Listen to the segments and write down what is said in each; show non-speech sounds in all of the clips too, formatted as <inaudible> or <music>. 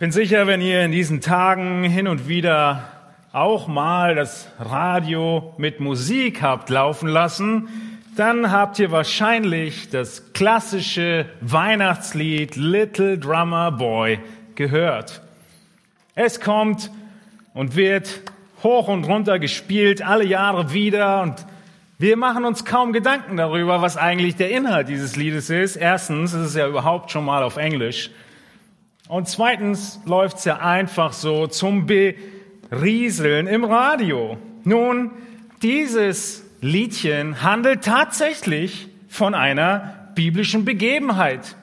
Bin sicher, wenn ihr in diesen Tagen hin und wieder auch mal das Radio mit Musik habt laufen lassen, dann habt ihr wahrscheinlich das klassische Weihnachtslied Little Drummer Boy gehört. Es kommt und wird hoch und runter gespielt, alle Jahre wieder und wir machen uns kaum Gedanken darüber, was eigentlich der Inhalt dieses Liedes ist. Erstens ist es ja überhaupt schon mal auf Englisch. Und zweitens läuft's ja einfach so zum Berieseln im Radio. Nun, dieses Liedchen handelt tatsächlich von einer biblischen Begebenheit.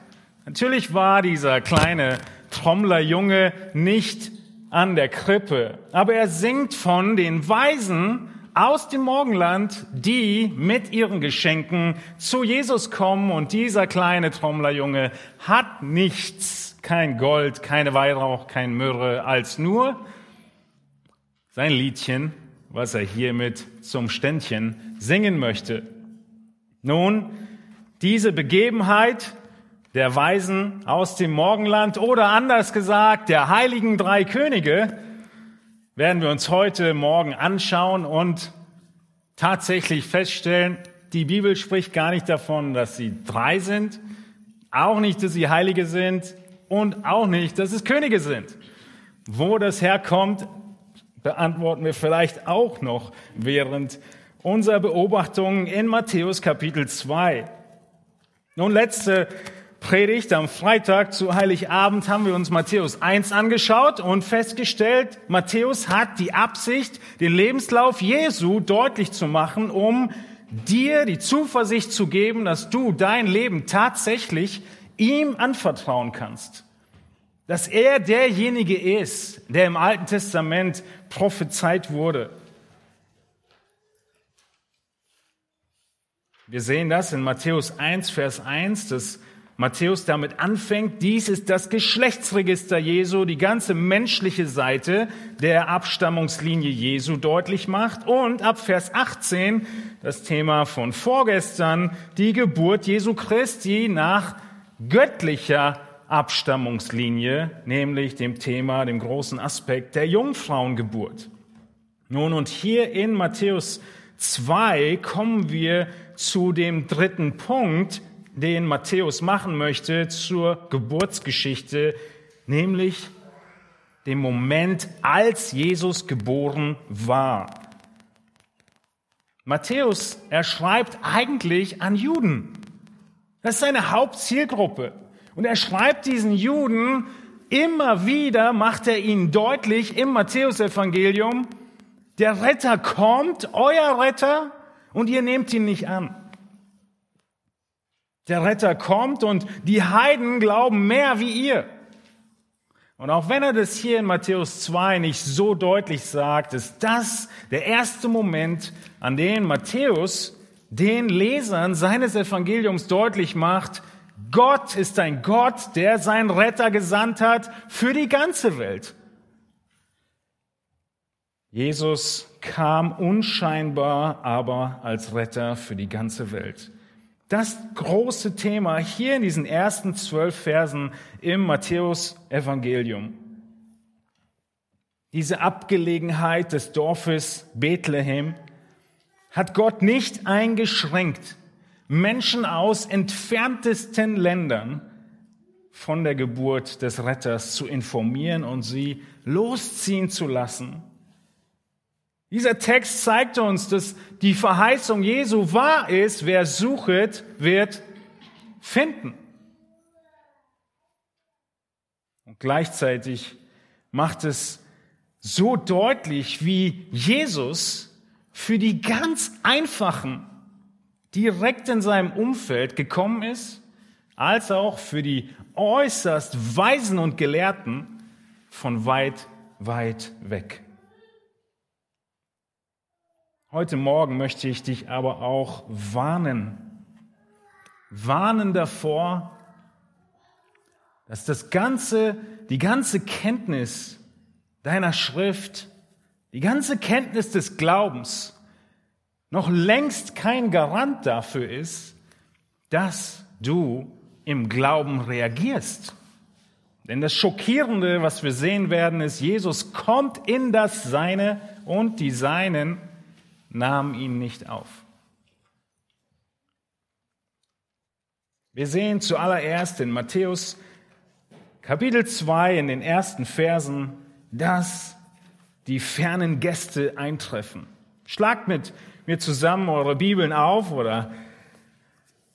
Natürlich war dieser kleine Trommlerjunge nicht an der Krippe, aber er singt von den Weisen aus dem Morgenland, die mit ihren Geschenken zu Jesus kommen und dieser kleine Trommlerjunge hat nichts kein Gold, keine Weihrauch, kein Myrrhe, als nur sein Liedchen, was er hiermit zum Ständchen singen möchte. Nun, diese Begebenheit der Weisen aus dem Morgenland oder anders gesagt der heiligen drei Könige werden wir uns heute Morgen anschauen und tatsächlich feststellen, die Bibel spricht gar nicht davon, dass sie drei sind, auch nicht, dass sie Heilige sind, und auch nicht, dass es Könige sind. Wo das herkommt, beantworten wir vielleicht auch noch während unserer Beobachtungen in Matthäus Kapitel 2. Nun, letzte Predigt am Freitag zu Heiligabend haben wir uns Matthäus 1 angeschaut und festgestellt, Matthäus hat die Absicht, den Lebenslauf Jesu deutlich zu machen, um dir die Zuversicht zu geben, dass du dein Leben tatsächlich ihm anvertrauen kannst. Dass er derjenige ist, der im Alten Testament prophezeit wurde. Wir sehen das in Matthäus 1, Vers 1, dass Matthäus damit anfängt, dies ist das Geschlechtsregister Jesu, die ganze menschliche Seite der Abstammungslinie Jesu deutlich macht und ab Vers 18 das Thema von vorgestern, die Geburt Jesu Christi nach göttlicher Abstammungslinie, nämlich dem Thema, dem großen Aspekt der Jungfrauengeburt. Nun, und hier in Matthäus 2 kommen wir zu dem dritten Punkt, den Matthäus machen möchte zur Geburtsgeschichte, nämlich dem Moment, als Jesus geboren war. Matthäus, er schreibt eigentlich an Juden. Das ist seine Hauptzielgruppe. Und er schreibt diesen Juden immer wieder, macht er ihnen deutlich im Matthäusevangelium, der Retter kommt, euer Retter, und ihr nehmt ihn nicht an. Der Retter kommt und die Heiden glauben mehr wie ihr. Und auch wenn er das hier in Matthäus 2 nicht so deutlich sagt, ist das der erste Moment, an dem Matthäus den Lesern seines Evangeliums deutlich macht, Gott ist ein Gott, der seinen Retter gesandt hat für die ganze Welt. Jesus kam unscheinbar, aber als Retter für die ganze Welt. Das große Thema hier in diesen ersten zwölf Versen im Matthäus Evangelium. Diese Abgelegenheit des Dorfes Bethlehem, hat Gott nicht eingeschränkt, Menschen aus entferntesten Ländern von der Geburt des Retters zu informieren und sie losziehen zu lassen. Dieser Text zeigt uns, dass die Verheißung Jesu wahr ist, wer suchet, wird finden. Und gleichzeitig macht es so deutlich, wie Jesus für die ganz einfachen direkt in seinem Umfeld gekommen ist, als auch für die äußerst Weisen und Gelehrten von weit, weit weg. Heute Morgen möchte ich dich aber auch warnen, warnen davor, dass das ganze, die ganze Kenntnis deiner Schrift die ganze Kenntnis des Glaubens noch längst kein Garant dafür ist, dass du im Glauben reagierst. Denn das Schockierende, was wir sehen werden, ist, Jesus kommt in das Seine und die Seinen nahmen ihn nicht auf. Wir sehen zuallererst in Matthäus Kapitel 2 in den ersten Versen, dass die fernen Gäste eintreffen. Schlagt mit mir zusammen eure Bibeln auf oder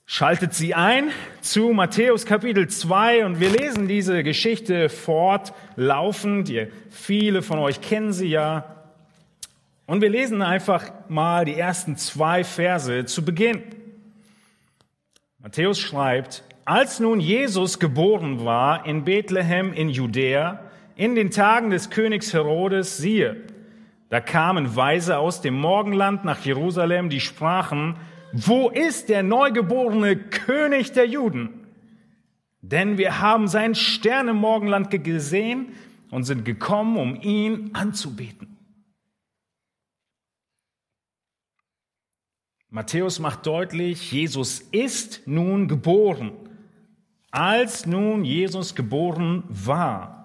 schaltet sie ein zu Matthäus Kapitel 2 und wir lesen diese Geschichte fortlaufend. Ihr, viele von euch kennen sie ja. Und wir lesen einfach mal die ersten zwei Verse zu Beginn. Matthäus schreibt, als nun Jesus geboren war in Bethlehem in Judäa, in den Tagen des Königs Herodes, siehe, da kamen Weise aus dem Morgenland nach Jerusalem, die sprachen, wo ist der neugeborene König der Juden? Denn wir haben seinen Stern im Morgenland gesehen und sind gekommen, um ihn anzubeten. Matthäus macht deutlich, Jesus ist nun geboren. Als nun Jesus geboren war,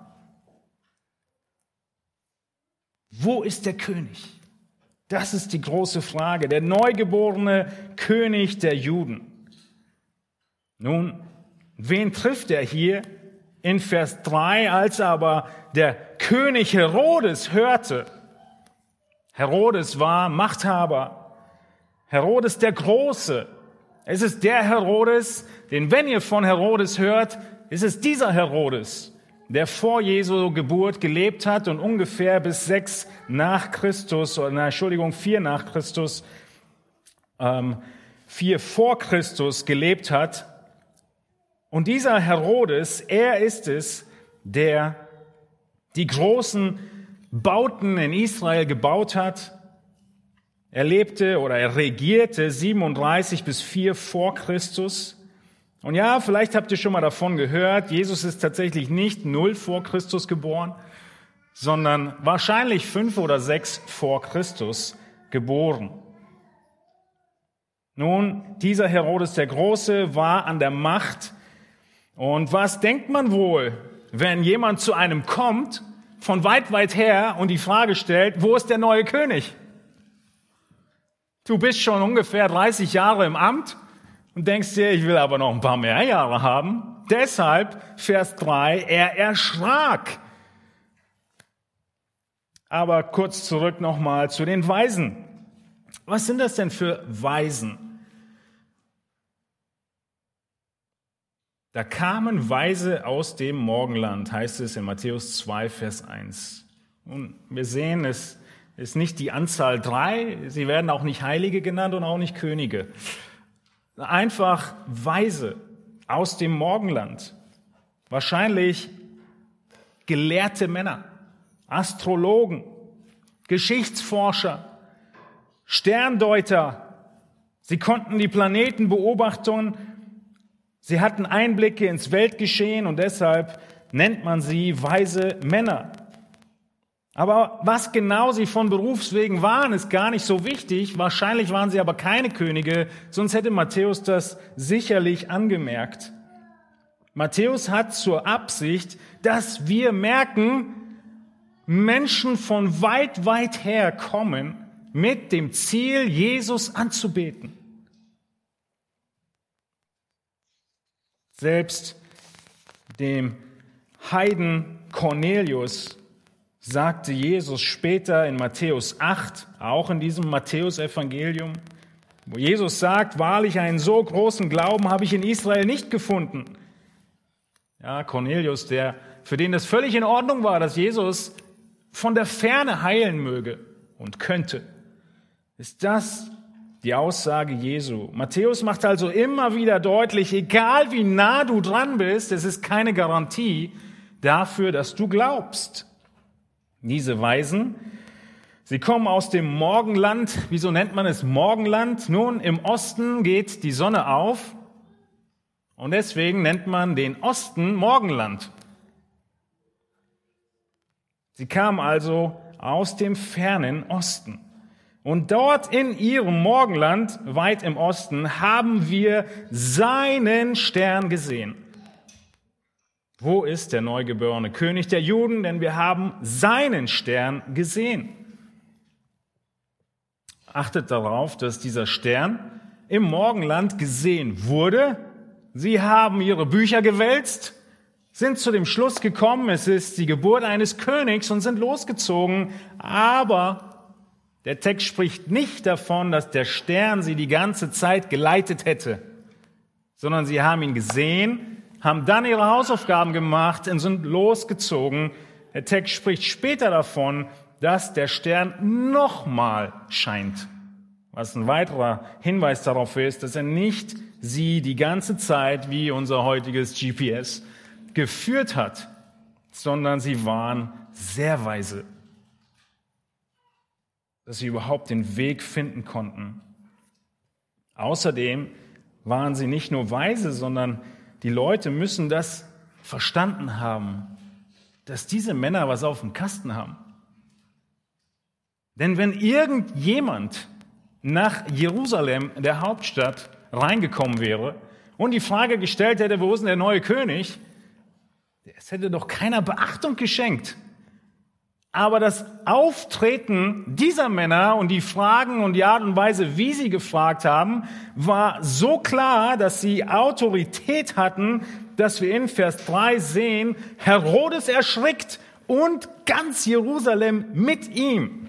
wo ist der König? Das ist die große Frage. Der neugeborene König der Juden. Nun, wen trifft er hier? In Vers 3, als aber der König Herodes hörte, Herodes war Machthaber, Herodes der Große, es ist der Herodes, den wenn ihr von Herodes hört, ist es dieser Herodes, der vor Jesu Geburt gelebt hat und ungefähr bis sechs nach Christus, oder Entschuldigung, vier nach Christus, ähm, vier vor Christus gelebt hat. Und dieser Herodes, er ist es, der die großen Bauten in Israel gebaut hat, er lebte oder er regierte 37 bis 4 vor Christus. Und ja, vielleicht habt ihr schon mal davon gehört, Jesus ist tatsächlich nicht 0 vor Christus geboren, sondern wahrscheinlich 5 oder 6 vor Christus geboren. Nun, dieser Herodes der Große war an der Macht. Und was denkt man wohl, wenn jemand zu einem kommt, von weit, weit her und die Frage stellt, wo ist der neue König? Du bist schon ungefähr 30 Jahre im Amt und denkst dir, ich will aber noch ein paar mehr Jahre haben. Deshalb, Vers 3, er erschrak. Aber kurz zurück nochmal zu den Weisen. Was sind das denn für Weisen? Da kamen Weise aus dem Morgenland, heißt es in Matthäus 2, Vers 1. Und wir sehen es ist nicht die Anzahl drei, sie werden auch nicht Heilige genannt und auch nicht Könige. Einfach Weise aus dem Morgenland. Wahrscheinlich gelehrte Männer, Astrologen, Geschichtsforscher, Sterndeuter. Sie konnten die Planeten beobachten. Sie hatten Einblicke ins Weltgeschehen und deshalb nennt man sie weise Männer. Aber was genau sie von Berufswegen waren, ist gar nicht so wichtig. Wahrscheinlich waren sie aber keine Könige, sonst hätte Matthäus das sicherlich angemerkt. Matthäus hat zur Absicht, dass wir merken, Menschen von weit, weit her kommen mit dem Ziel, Jesus anzubeten. Selbst dem Heiden Cornelius sagte Jesus später in Matthäus 8, auch in diesem Matthäus-Evangelium, wo Jesus sagt, wahrlich einen so großen Glauben habe ich in Israel nicht gefunden. Ja, Cornelius, der, für den das völlig in Ordnung war, dass Jesus von der Ferne heilen möge und könnte. Ist das die Aussage Jesu? Matthäus macht also immer wieder deutlich, egal wie nah du dran bist, es ist keine Garantie dafür, dass du glaubst. Diese Weisen, sie kommen aus dem Morgenland. Wieso nennt man es Morgenland? Nun, im Osten geht die Sonne auf und deswegen nennt man den Osten Morgenland. Sie kamen also aus dem fernen Osten. Und dort in ihrem Morgenland, weit im Osten, haben wir seinen Stern gesehen. Wo ist der neugeborene König der Juden? Denn wir haben seinen Stern gesehen. Achtet darauf, dass dieser Stern im Morgenland gesehen wurde. Sie haben ihre Bücher gewälzt, sind zu dem Schluss gekommen, es ist die Geburt eines Königs und sind losgezogen. Aber der Text spricht nicht davon, dass der Stern sie die ganze Zeit geleitet hätte, sondern sie haben ihn gesehen, haben dann ihre Hausaufgaben gemacht und sind losgezogen. Der Text spricht später davon, dass der Stern nochmal scheint. Was ein weiterer Hinweis darauf ist, dass er nicht sie die ganze Zeit wie unser heutiges GPS geführt hat, sondern sie waren sehr weise, dass sie überhaupt den Weg finden konnten. Außerdem waren sie nicht nur weise, sondern die Leute müssen das verstanden haben, dass diese Männer was auf dem Kasten haben. Denn wenn irgendjemand nach Jerusalem, der Hauptstadt, reingekommen wäre und die Frage gestellt hätte, wo ist denn der neue König, es hätte doch keiner Beachtung geschenkt. Aber das Auftreten dieser Männer und die Fragen und die Art und Weise, wie sie gefragt haben, war so klar, dass sie Autorität hatten, dass wir in Vers 3 sehen, Herodes erschrickt und ganz Jerusalem mit ihm.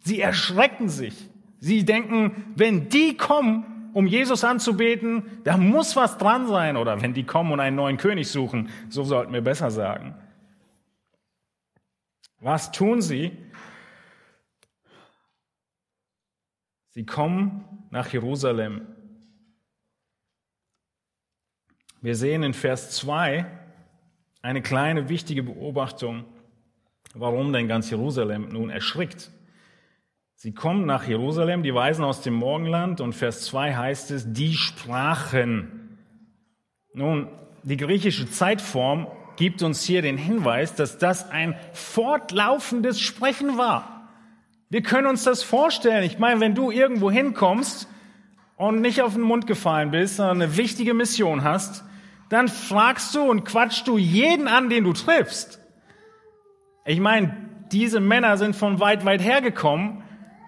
Sie erschrecken sich. Sie denken, wenn die kommen, um Jesus anzubeten, da muss was dran sein. Oder wenn die kommen und einen neuen König suchen, so sollten wir besser sagen. Was tun sie? Sie kommen nach Jerusalem. Wir sehen in Vers 2 eine kleine wichtige Beobachtung, warum denn ganz Jerusalem nun erschrickt. Sie kommen nach Jerusalem, die Weisen aus dem Morgenland, und Vers 2 heißt es, die sprachen. Nun, die griechische Zeitform gibt uns hier den Hinweis, dass das ein fortlaufendes Sprechen war. Wir können uns das vorstellen. Ich meine, wenn du irgendwo hinkommst und nicht auf den Mund gefallen bist, sondern eine wichtige Mission hast, dann fragst du und quatschst du jeden an, den du triffst. Ich meine, diese Männer sind von weit, weit hergekommen,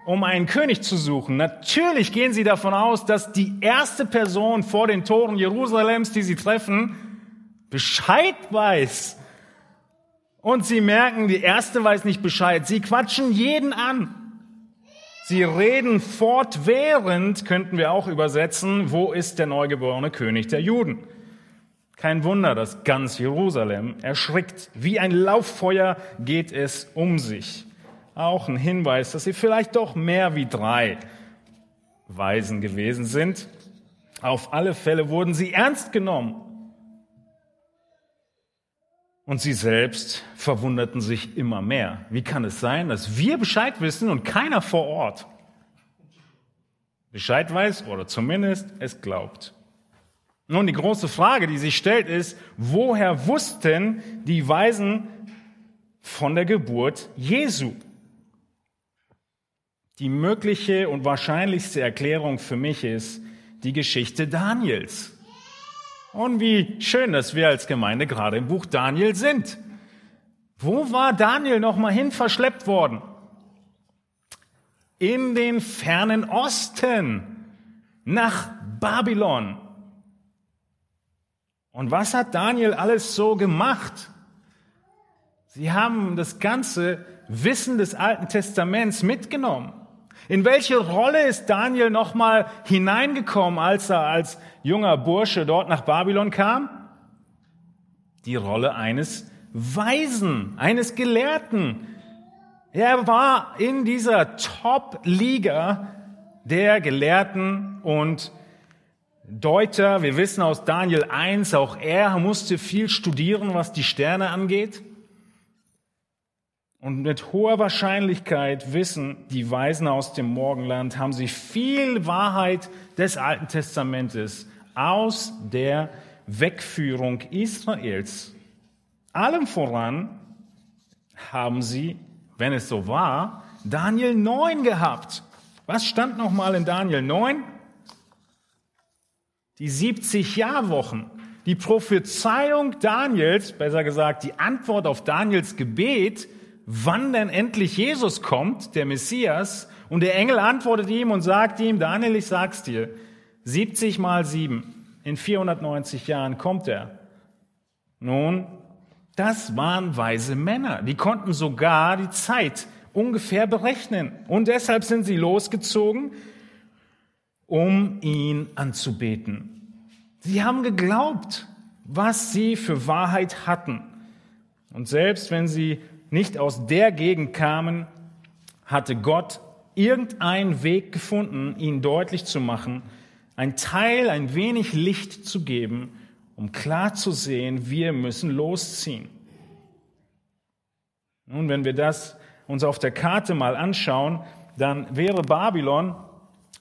um einen König zu suchen. Natürlich gehen sie davon aus, dass die erste Person vor den Toren Jerusalems, die sie treffen, Bescheid weiß. Und sie merken, die erste weiß nicht Bescheid. Sie quatschen jeden an. Sie reden fortwährend, könnten wir auch übersetzen, wo ist der neugeborene König der Juden? Kein Wunder, dass ganz Jerusalem erschrickt. Wie ein Lauffeuer geht es um sich. Auch ein Hinweis, dass sie vielleicht doch mehr wie drei Weisen gewesen sind. Auf alle Fälle wurden sie ernst genommen. Und sie selbst verwunderten sich immer mehr. Wie kann es sein, dass wir Bescheid wissen und keiner vor Ort Bescheid weiß oder zumindest es glaubt? Nun, die große Frage, die sich stellt, ist, woher wussten die Weisen von der Geburt Jesu? Die mögliche und wahrscheinlichste Erklärung für mich ist die Geschichte Daniels. Und wie schön, dass wir als Gemeinde gerade im Buch Daniel sind. Wo war Daniel nochmal hin verschleppt worden? In den fernen Osten, nach Babylon. Und was hat Daniel alles so gemacht? Sie haben das ganze Wissen des Alten Testaments mitgenommen. In welche Rolle ist Daniel nochmal hineingekommen, als er als junger Bursche dort nach Babylon kam? Die Rolle eines Weisen, eines Gelehrten. Er war in dieser Top-Liga der Gelehrten und Deuter. Wir wissen aus Daniel 1, auch er musste viel studieren, was die Sterne angeht. Und mit hoher Wahrscheinlichkeit wissen die Weisen aus dem Morgenland, haben sie viel Wahrheit des Alten Testamentes aus der Wegführung Israels. Allem voran haben sie, wenn es so war, Daniel 9 gehabt. Was stand nochmal in Daniel 9? Die 70 Jahrwochen. die Prophezeiung Daniels, besser gesagt die Antwort auf Daniels Gebet, wann denn endlich Jesus kommt, der Messias, und der Engel antwortet ihm und sagt ihm, Daniel, ich sag's dir, 70 mal 7, in 490 Jahren kommt er. Nun, das waren weise Männer, die konnten sogar die Zeit ungefähr berechnen. Und deshalb sind sie losgezogen, um ihn anzubeten. Sie haben geglaubt, was sie für Wahrheit hatten. Und selbst wenn sie nicht aus der Gegend kamen, hatte Gott irgendeinen Weg gefunden, ihnen deutlich zu machen, ein Teil, ein wenig Licht zu geben, um klar zu sehen, wir müssen losziehen. Nun, wenn wir das uns auf der Karte mal anschauen, dann wäre Babylon,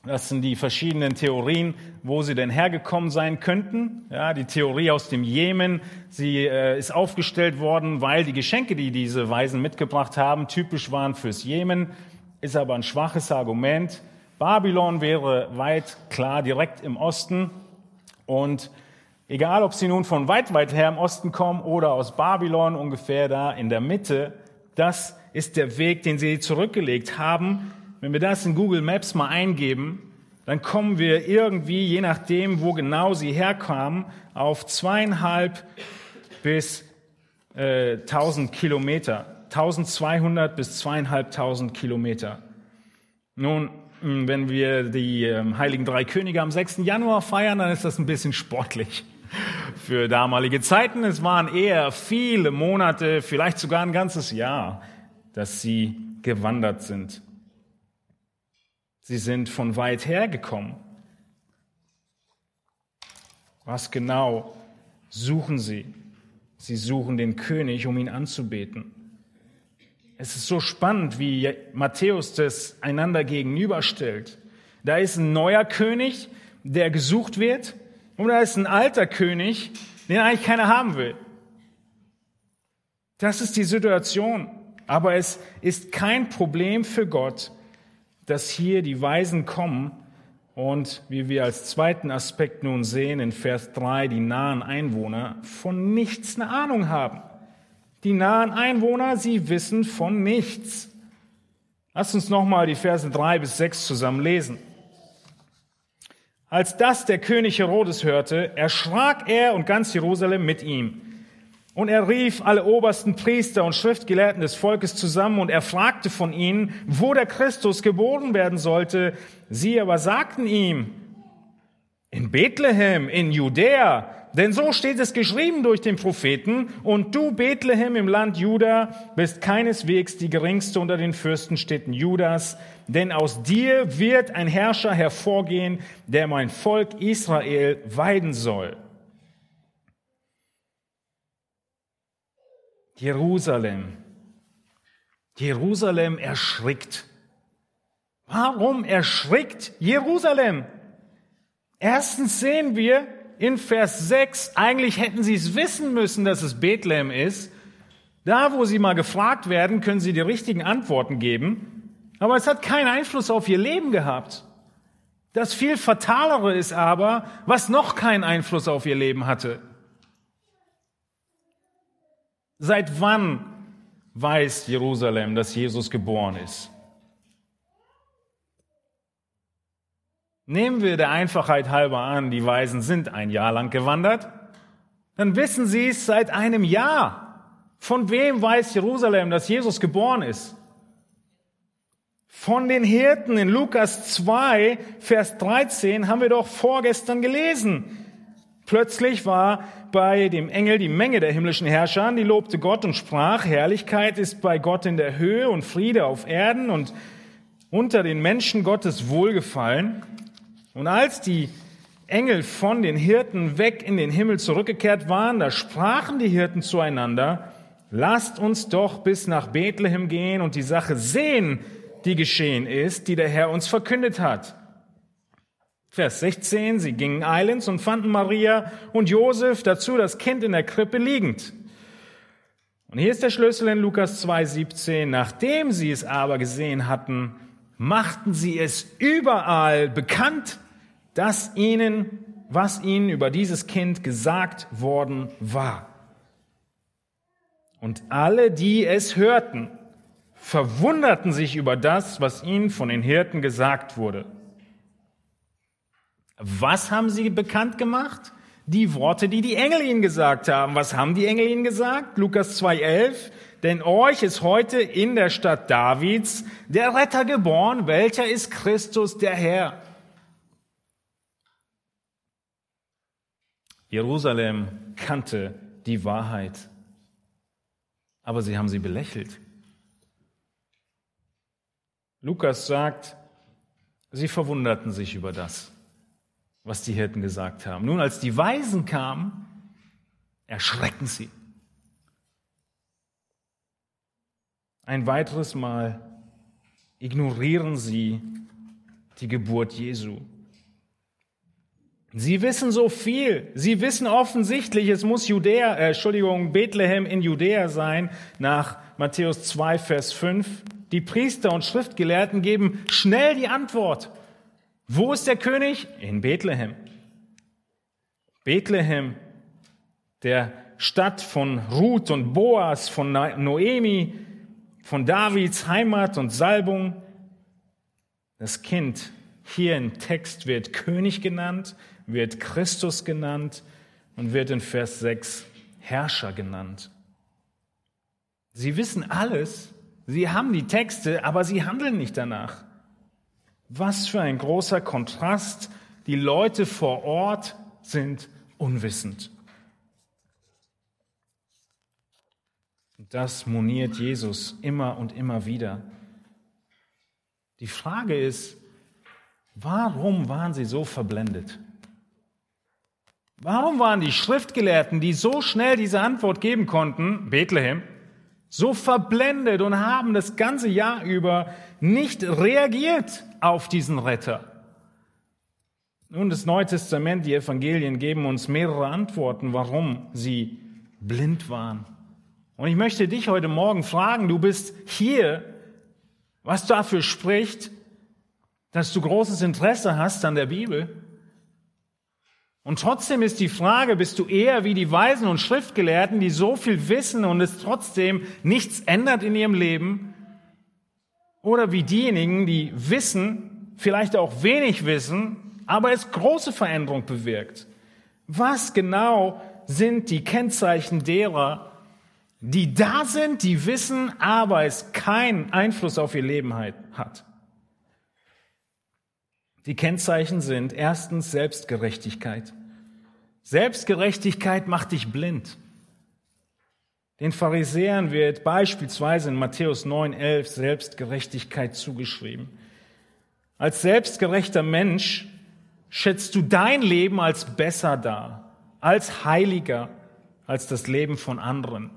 das sind die verschiedenen Theorien, wo sie denn hergekommen sein könnten. Ja, die Theorie aus dem Jemen, sie äh, ist aufgestellt worden, weil die Geschenke, die diese Weisen mitgebracht haben, typisch waren fürs Jemen, ist aber ein schwaches Argument. Babylon wäre weit klar direkt im Osten und egal, ob sie nun von weit, weit her im Osten kommen oder aus Babylon ungefähr da in der Mitte, das ist der Weg, den sie zurückgelegt haben. Wenn wir das in Google Maps mal eingeben, dann kommen wir irgendwie, je nachdem, wo genau sie herkamen, auf zweieinhalb bis äh, 1000 Kilometer. 1200 bis zweieinhalbtausend Kilometer. Nun, wenn wir die ähm, Heiligen Drei Könige am 6. Januar feiern, dann ist das ein bisschen sportlich <laughs> für damalige Zeiten. Es waren eher viele Monate, vielleicht sogar ein ganzes Jahr, dass sie gewandert sind. Sie sind von weit her gekommen. Was genau suchen sie? Sie suchen den König, um ihn anzubeten. Es ist so spannend, wie Matthäus das einander gegenüberstellt. Da ist ein neuer König, der gesucht wird, und da ist ein alter König, den eigentlich keiner haben will. Das ist die Situation. Aber es ist kein Problem für Gott, dass hier die Weisen kommen und, wie wir als zweiten Aspekt nun sehen in Vers 3, die nahen Einwohner von nichts eine Ahnung haben. Die nahen Einwohner, sie wissen von nichts. Lass uns nochmal die Verse 3 bis 6 zusammen lesen. Als das der König Herodes hörte, erschrak er und ganz Jerusalem mit ihm. Und er rief alle obersten Priester und Schriftgelehrten des Volkes zusammen und er fragte von ihnen, wo der Christus geboren werden sollte. Sie aber sagten ihm, in Bethlehem, in Judäa, denn so steht es geschrieben durch den Propheten, und du, Bethlehem im Land Juda, bist keineswegs die geringste unter den Fürstenstädten Judas, denn aus dir wird ein Herrscher hervorgehen, der mein Volk Israel weiden soll. Jerusalem. Jerusalem erschrickt. Warum erschrickt Jerusalem? Erstens sehen wir in Vers 6, eigentlich hätten sie es wissen müssen, dass es Bethlehem ist. Da, wo sie mal gefragt werden, können sie die richtigen Antworten geben. Aber es hat keinen Einfluss auf ihr Leben gehabt. Das viel Fatalere ist aber, was noch keinen Einfluss auf ihr Leben hatte. Seit wann weiß Jerusalem, dass Jesus geboren ist? Nehmen wir der Einfachheit halber an, die Weisen sind ein Jahr lang gewandert, dann wissen sie es seit einem Jahr. Von wem weiß Jerusalem, dass Jesus geboren ist? Von den Hirten in Lukas 2, Vers 13 haben wir doch vorgestern gelesen. Plötzlich war bei dem Engel die Menge der himmlischen Herrscher, die lobte Gott und sprach, Herrlichkeit ist bei Gott in der Höhe und Friede auf Erden und unter den Menschen Gottes Wohlgefallen. Und als die Engel von den Hirten weg in den Himmel zurückgekehrt waren, da sprachen die Hirten zueinander, lasst uns doch bis nach Bethlehem gehen und die Sache sehen, die geschehen ist, die der Herr uns verkündet hat. Vers 16, sie gingen eilends und fanden Maria und Josef, dazu das Kind in der Krippe liegend. Und hier ist der Schlüssel in Lukas 2,17. Nachdem sie es aber gesehen hatten, machten sie es überall bekannt, dass ihnen was ihnen über dieses Kind gesagt worden war. Und alle, die es hörten, verwunderten sich über das, was ihnen von den Hirten gesagt wurde. Was haben sie bekannt gemacht? Die Worte, die die Engel ihnen gesagt haben. Was haben die Engel ihnen gesagt? Lukas 2,11. Denn euch ist heute in der Stadt Davids der Retter geboren, welcher ist Christus der Herr. Jerusalem kannte die Wahrheit, aber sie haben sie belächelt. Lukas sagt, sie verwunderten sich über das, was die Hirten gesagt haben. Nun, als die Weisen kamen, erschrecken sie. Ein weiteres Mal ignorieren sie die Geburt Jesu. Sie wissen so viel. Sie wissen offensichtlich, es muss Judäa, äh, Entschuldigung, Bethlehem in Judäa sein, nach Matthäus 2, Vers 5. Die Priester und Schriftgelehrten geben schnell die Antwort. Wo ist der König? In Bethlehem. Bethlehem, der Stadt von Ruth und Boas, von Noemi, von Davids Heimat und Salbung. Das Kind hier im Text wird König genannt, wird Christus genannt und wird in Vers 6 Herrscher genannt. Sie wissen alles, sie haben die Texte, aber sie handeln nicht danach. Was für ein großer Kontrast. Die Leute vor Ort sind unwissend. Das moniert Jesus immer und immer wieder. Die Frage ist, warum waren sie so verblendet? Warum waren die Schriftgelehrten, die so schnell diese Antwort geben konnten, Bethlehem, so verblendet und haben das ganze Jahr über nicht reagiert auf diesen Retter? Nun, das Neue Testament, die Evangelien geben uns mehrere Antworten, warum sie blind waren. Und ich möchte dich heute Morgen fragen, du bist hier, was dafür spricht, dass du großes Interesse hast an der Bibel. Und trotzdem ist die Frage, bist du eher wie die Weisen und Schriftgelehrten, die so viel wissen und es trotzdem nichts ändert in ihrem Leben? Oder wie diejenigen, die wissen, vielleicht auch wenig wissen, aber es große Veränderung bewirkt? Was genau sind die Kennzeichen derer, die da sind, die wissen, aber es keinen Einfluss auf ihr Leben hat? Die Kennzeichen sind erstens Selbstgerechtigkeit. Selbstgerechtigkeit macht dich blind. Den Pharisäern wird beispielsweise in Matthäus 9,11 Selbstgerechtigkeit zugeschrieben. Als selbstgerechter Mensch schätzt du dein Leben als besser dar, als heiliger als das Leben von anderen.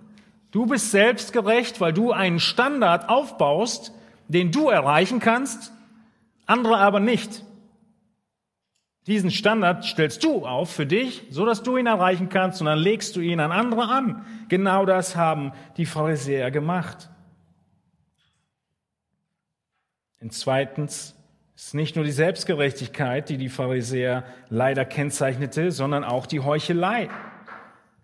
Du bist selbstgerecht, weil du einen Standard aufbaust, den du erreichen kannst, andere aber nicht. Diesen Standard stellst du auf für dich, so dass du ihn erreichen kannst und dann legst du ihn an andere an. Genau das haben die Pharisäer gemacht. Und zweitens ist nicht nur die Selbstgerechtigkeit, die die Pharisäer leider kennzeichnete, sondern auch die Heuchelei.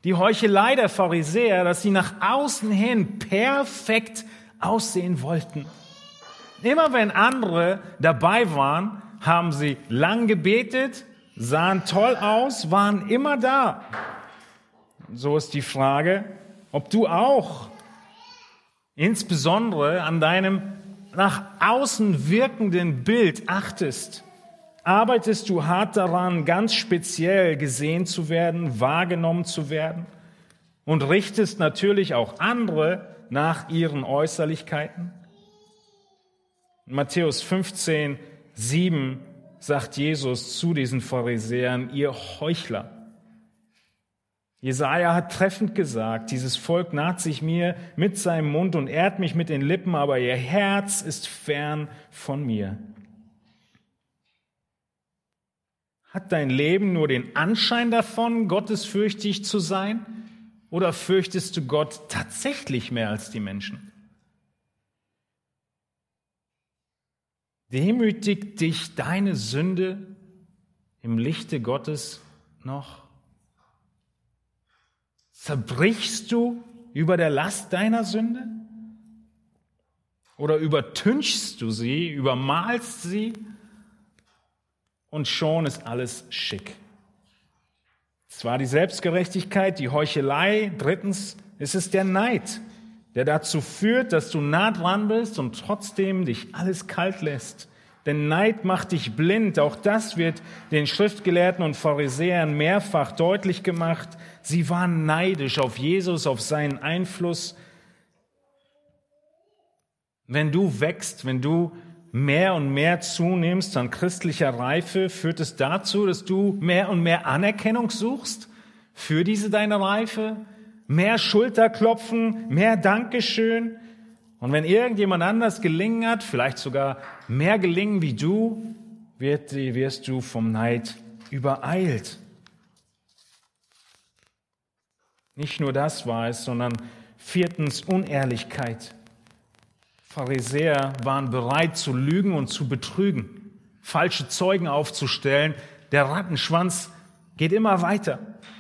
Die Heuchelei der Pharisäer, dass sie nach außen hin perfekt aussehen wollten. Immer wenn andere dabei waren, haben sie lang gebetet, sahen toll aus, waren immer da. So ist die Frage, ob du auch insbesondere an deinem nach außen wirkenden Bild achtest. Arbeitest du hart daran, ganz speziell gesehen zu werden, wahrgenommen zu werden? Und richtest natürlich auch andere nach ihren Äußerlichkeiten? Matthäus 15 7 sagt Jesus zu diesen Pharisäern, ihr Heuchler. Jesaja hat treffend gesagt, dieses Volk naht sich mir mit seinem Mund und ehrt mich mit den Lippen, aber ihr Herz ist fern von mir. Hat dein Leben nur den Anschein davon, gottesfürchtig zu sein? Oder fürchtest du Gott tatsächlich mehr als die Menschen? Demütigt dich deine Sünde im Lichte Gottes noch? Zerbrichst du über der Last deiner Sünde? Oder übertünchst du sie, übermalst sie und schon ist alles schick. Es war die Selbstgerechtigkeit, die Heuchelei. Drittens ist es der Neid, der dazu führt, dass du nah dran bist und trotzdem dich alles kalt lässt. Denn Neid macht dich blind. Auch das wird den Schriftgelehrten und Pharisäern mehrfach deutlich gemacht. Sie waren neidisch auf Jesus, auf seinen Einfluss. Wenn du wächst, wenn du mehr und mehr zunimmst an christlicher Reife, führt es dazu, dass du mehr und mehr Anerkennung suchst für diese deine Reife, mehr Schulterklopfen, mehr Dankeschön. Und wenn irgendjemand anders gelingen hat, vielleicht sogar mehr gelingen wie du, wird, wirst du vom Neid übereilt. Nicht nur das war es, sondern viertens Unehrlichkeit. Pharisäer waren bereit zu lügen und zu betrügen, falsche Zeugen aufzustellen. Der Rattenschwanz geht immer weiter.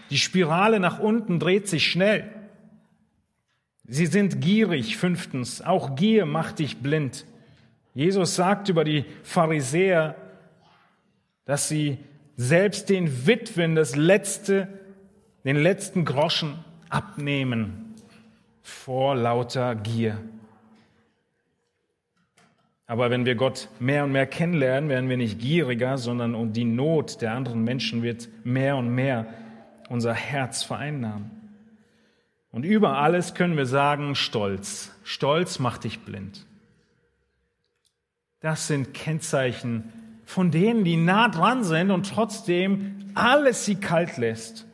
Die Spirale nach unten dreht sich schnell. Sie sind gierig, fünftens. Auch Gier macht dich blind. Jesus sagt über die Pharisäer, dass sie selbst den Witwen das letzte, den letzten Groschen abnehmen vor lauter Gier. Aber wenn wir Gott mehr und mehr kennenlernen, werden wir nicht gieriger, sondern um die Not der anderen Menschen wird mehr und mehr unser Herz vereinnahmen. Und über alles können wir sagen, Stolz. Stolz macht dich blind. Das sind Kennzeichen von denen, die nah dran sind und trotzdem alles sie kalt lässt.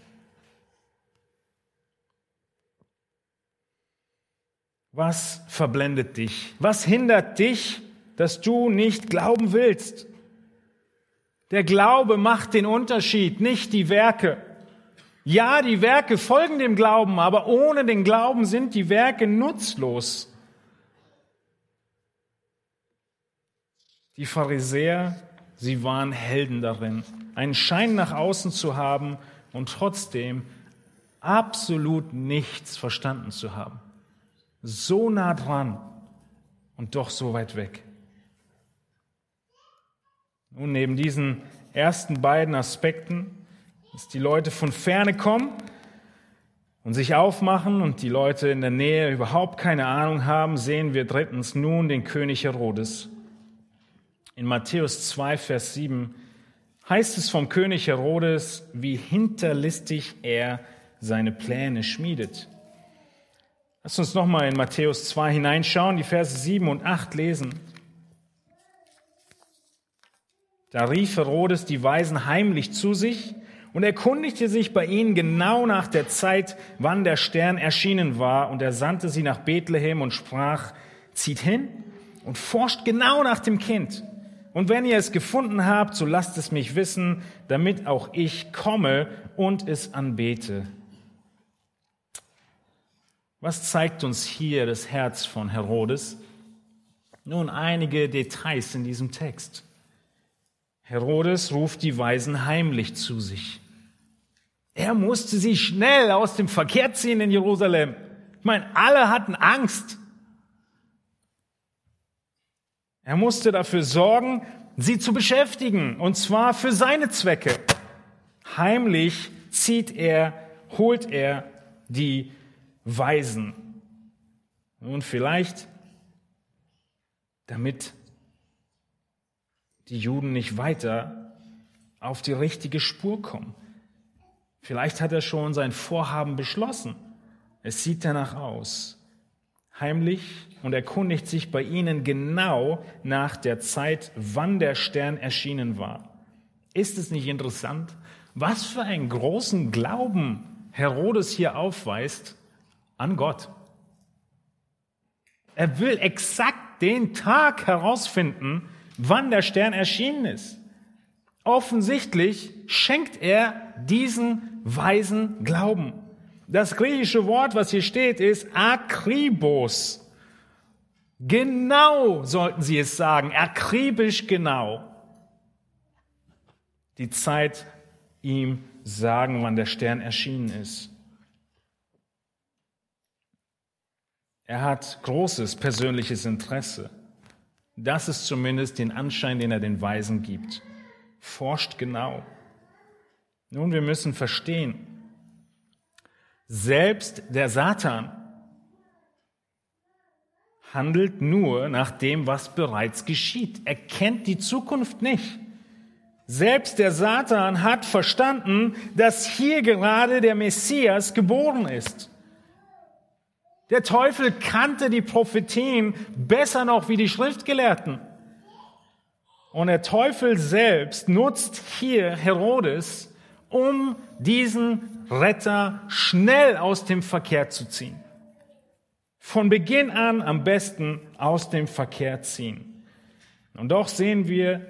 Was verblendet dich? Was hindert dich, dass du nicht glauben willst. Der Glaube macht den Unterschied, nicht die Werke. Ja, die Werke folgen dem Glauben, aber ohne den Glauben sind die Werke nutzlos. Die Pharisäer, sie waren Helden darin, einen Schein nach außen zu haben und trotzdem absolut nichts verstanden zu haben. So nah dran und doch so weit weg. Nun, neben diesen ersten beiden Aspekten, dass die Leute von ferne kommen und sich aufmachen und die Leute in der Nähe überhaupt keine Ahnung haben, sehen wir drittens nun den König Herodes. In Matthäus 2, Vers 7 heißt es vom König Herodes, wie hinterlistig er seine Pläne schmiedet. Lass uns nochmal in Matthäus 2 hineinschauen, die Verse 7 und 8 lesen. Da rief Herodes die Weisen heimlich zu sich und erkundigte sich bei ihnen genau nach der Zeit, wann der Stern erschienen war, und er sandte sie nach Bethlehem und sprach, zieht hin und forscht genau nach dem Kind. Und wenn ihr es gefunden habt, so lasst es mich wissen, damit auch ich komme und es anbete. Was zeigt uns hier das Herz von Herodes? Nun einige Details in diesem Text. Herodes ruft die Weisen heimlich zu sich. Er musste sie schnell aus dem Verkehr ziehen in Jerusalem. Ich meine, alle hatten Angst. Er musste dafür sorgen, sie zu beschäftigen, und zwar für seine Zwecke. Heimlich zieht er, holt er die Weisen. Nun vielleicht, damit die Juden nicht weiter auf die richtige Spur kommen. Vielleicht hat er schon sein Vorhaben beschlossen. Es sieht danach aus. Heimlich und erkundigt sich bei ihnen genau nach der Zeit, wann der Stern erschienen war. Ist es nicht interessant, was für einen großen Glauben Herodes hier aufweist an Gott? Er will exakt den Tag herausfinden, wann der Stern erschienen ist. Offensichtlich schenkt er diesen weisen Glauben. Das griechische Wort, was hier steht, ist akribos. Genau sollten Sie es sagen, akribisch genau. Die Zeit ihm sagen, wann der Stern erschienen ist. Er hat großes persönliches Interesse. Das ist zumindest den Anschein, den er den Weisen gibt. Forscht genau. Nun, wir müssen verstehen, selbst der Satan handelt nur nach dem, was bereits geschieht. Er kennt die Zukunft nicht. Selbst der Satan hat verstanden, dass hier gerade der Messias geboren ist. Der Teufel kannte die Prophetien besser noch wie die Schriftgelehrten. Und der Teufel selbst nutzt hier Herodes, um diesen Retter schnell aus dem Verkehr zu ziehen. Von Beginn an am besten aus dem Verkehr ziehen. Und doch sehen wir,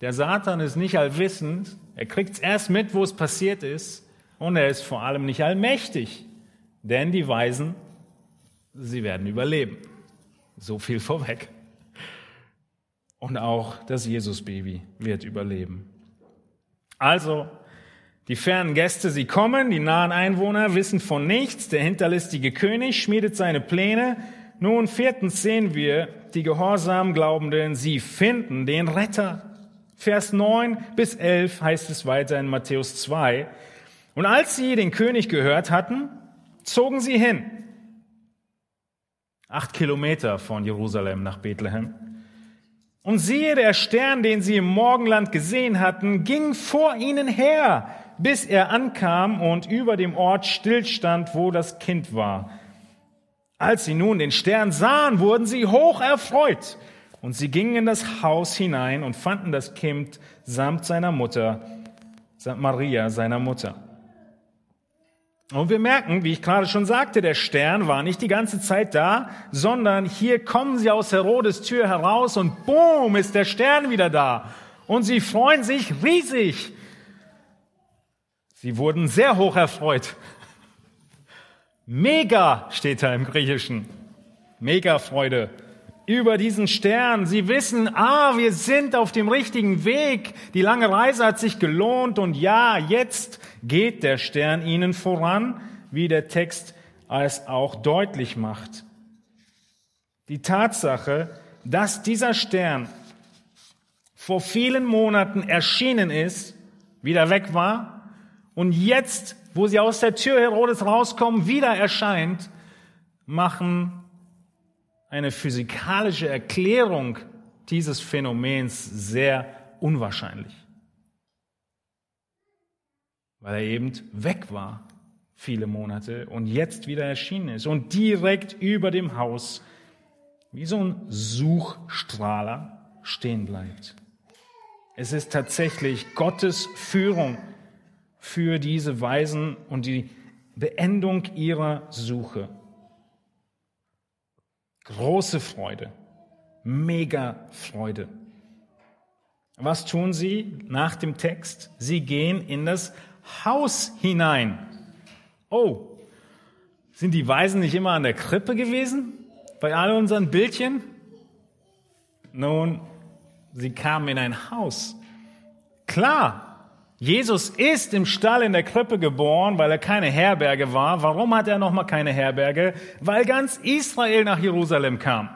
der Satan ist nicht allwissend, er kriegt es erst mit, wo es passiert ist, und er ist vor allem nicht allmächtig, denn die Weisen, sie werden überleben. So viel vorweg. Und auch das Jesusbaby wird überleben. Also, die fernen Gäste, sie kommen, die nahen Einwohner wissen von nichts, der hinterlistige König schmiedet seine Pläne. Nun, viertens sehen wir, die gehorsamen Glaubenden, sie finden den Retter. Vers 9 bis 11 heißt es weiter in Matthäus 2. Und als sie den König gehört hatten, zogen sie hin. Acht Kilometer von Jerusalem nach Bethlehem. Und siehe, der Stern, den sie im Morgenland gesehen hatten, ging vor ihnen her, bis er ankam und über dem Ort stillstand, wo das Kind war. Als sie nun den Stern sahen, wurden sie hoch erfreut. Und sie gingen in das Haus hinein und fanden das Kind samt seiner Mutter, Maria, seiner Mutter. Und wir merken, wie ich gerade schon sagte, der Stern war nicht die ganze Zeit da, sondern hier kommen sie aus Herodes Tür heraus und boom, ist der Stern wieder da. Und sie freuen sich riesig. Sie wurden sehr hoch erfreut. Mega steht da im Griechischen. Mega Freude über diesen Stern. Sie wissen, ah, wir sind auf dem richtigen Weg. Die lange Reise hat sich gelohnt und ja, jetzt geht der Stern ihnen voran, wie der Text es auch deutlich macht. Die Tatsache, dass dieser Stern vor vielen Monaten erschienen ist, wieder weg war und jetzt, wo sie aus der Tür Herodes rauskommen, wieder erscheint, machen eine physikalische Erklärung dieses Phänomens sehr unwahrscheinlich, weil er eben weg war viele Monate und jetzt wieder erschienen ist und direkt über dem Haus wie so ein Suchstrahler stehen bleibt. Es ist tatsächlich Gottes Führung für diese Weisen und die Beendung ihrer Suche. Große Freude, mega Freude. Was tun sie nach dem Text? Sie gehen in das Haus hinein. Oh, sind die Weisen nicht immer an der Krippe gewesen? Bei all unseren Bildchen? Nun, sie kamen in ein Haus. Klar, Jesus ist im Stall in der Krippe geboren, weil er keine Herberge war. Warum hat er nochmal keine Herberge? Weil ganz Israel nach Jerusalem kam.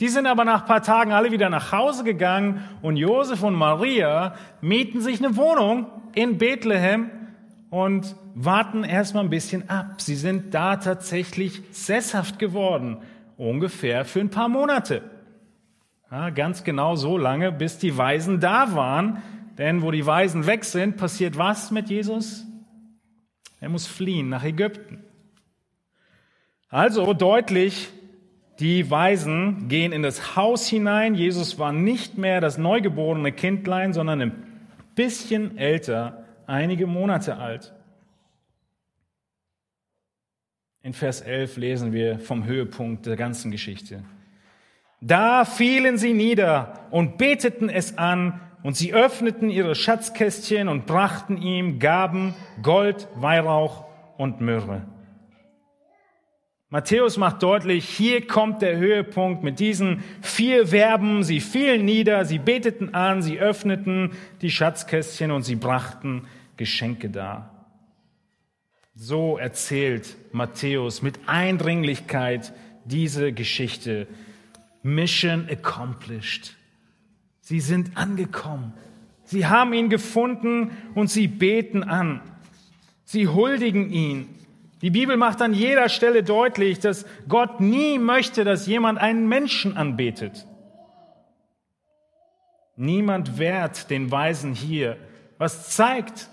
Die sind aber nach paar Tagen alle wieder nach Hause gegangen und Josef und Maria mieten sich eine Wohnung in Bethlehem und warten erstmal ein bisschen ab. Sie sind da tatsächlich sesshaft geworden, ungefähr für ein paar Monate. Ja, ganz genau so lange, bis die Weisen da waren, denn wo die Weisen weg sind, passiert was mit Jesus? Er muss fliehen nach Ägypten. Also deutlich, die Weisen gehen in das Haus hinein. Jesus war nicht mehr das neugeborene Kindlein, sondern ein bisschen älter, einige Monate alt. In Vers 11 lesen wir vom Höhepunkt der ganzen Geschichte. Da fielen sie nieder und beteten es an und sie öffneten ihre Schatzkästchen und brachten ihm Gaben, Gold, Weihrauch und Myrrhe. Matthäus macht deutlich, hier kommt der Höhepunkt mit diesen vier Verben. Sie fielen nieder, sie beteten an, sie öffneten die Schatzkästchen und sie brachten Geschenke dar. So erzählt Matthäus mit Eindringlichkeit diese Geschichte. Mission accomplished. Sie sind angekommen. Sie haben ihn gefunden und sie beten an. Sie huldigen ihn. Die Bibel macht an jeder Stelle deutlich, dass Gott nie möchte, dass jemand einen Menschen anbetet. Niemand wehrt den Weisen hier, was zeigt,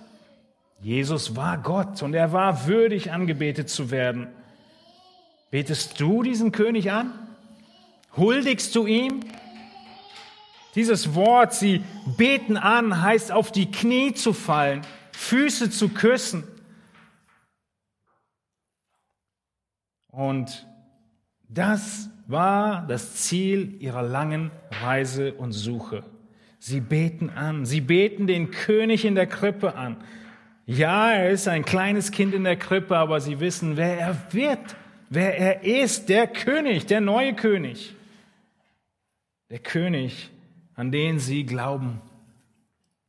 Jesus war Gott und er war würdig angebetet zu werden. Betest du diesen König an? Huldigst du ihm? Dieses Wort, sie beten an, heißt auf die Knie zu fallen, Füße zu küssen. Und das war das Ziel ihrer langen Reise und Suche. Sie beten an, sie beten den König in der Krippe an. Ja, er ist ein kleines Kind in der Krippe, aber sie wissen, wer er wird, wer er ist, der König, der neue König. Der König, an den sie glauben.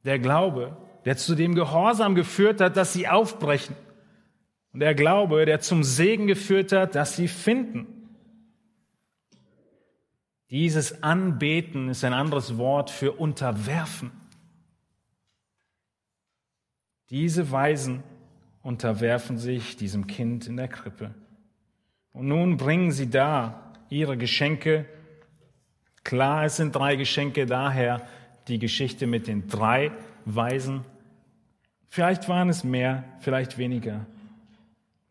Der Glaube, der zu dem Gehorsam geführt hat, dass sie aufbrechen. Und der Glaube, der zum Segen geführt hat, dass sie finden. Dieses Anbeten ist ein anderes Wort für unterwerfen. Diese Weisen unterwerfen sich diesem Kind in der Krippe. Und nun bringen sie da ihre Geschenke. Klar, es sind drei Geschenke, daher die Geschichte mit den drei Weisen. Vielleicht waren es mehr, vielleicht weniger.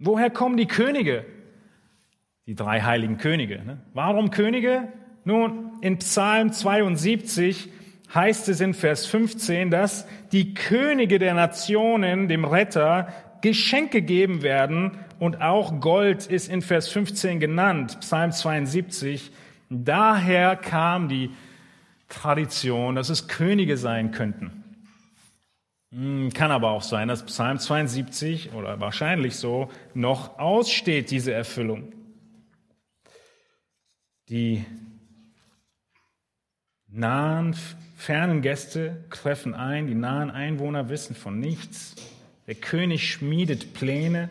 Woher kommen die Könige? Die drei heiligen Könige. Ne? Warum Könige? Nun, in Psalm 72 heißt es in Vers 15, dass die Könige der Nationen dem Retter Geschenke geben werden und auch Gold ist in Vers 15 genannt, Psalm 72. Daher kam die Tradition, dass es Könige sein könnten. Hm, kann aber auch sein, dass Psalm 72 oder wahrscheinlich so noch aussteht, diese Erfüllung. Die nahen fernen Gäste treffen ein, die nahen Einwohner wissen von nichts. Der König schmiedet Pläne,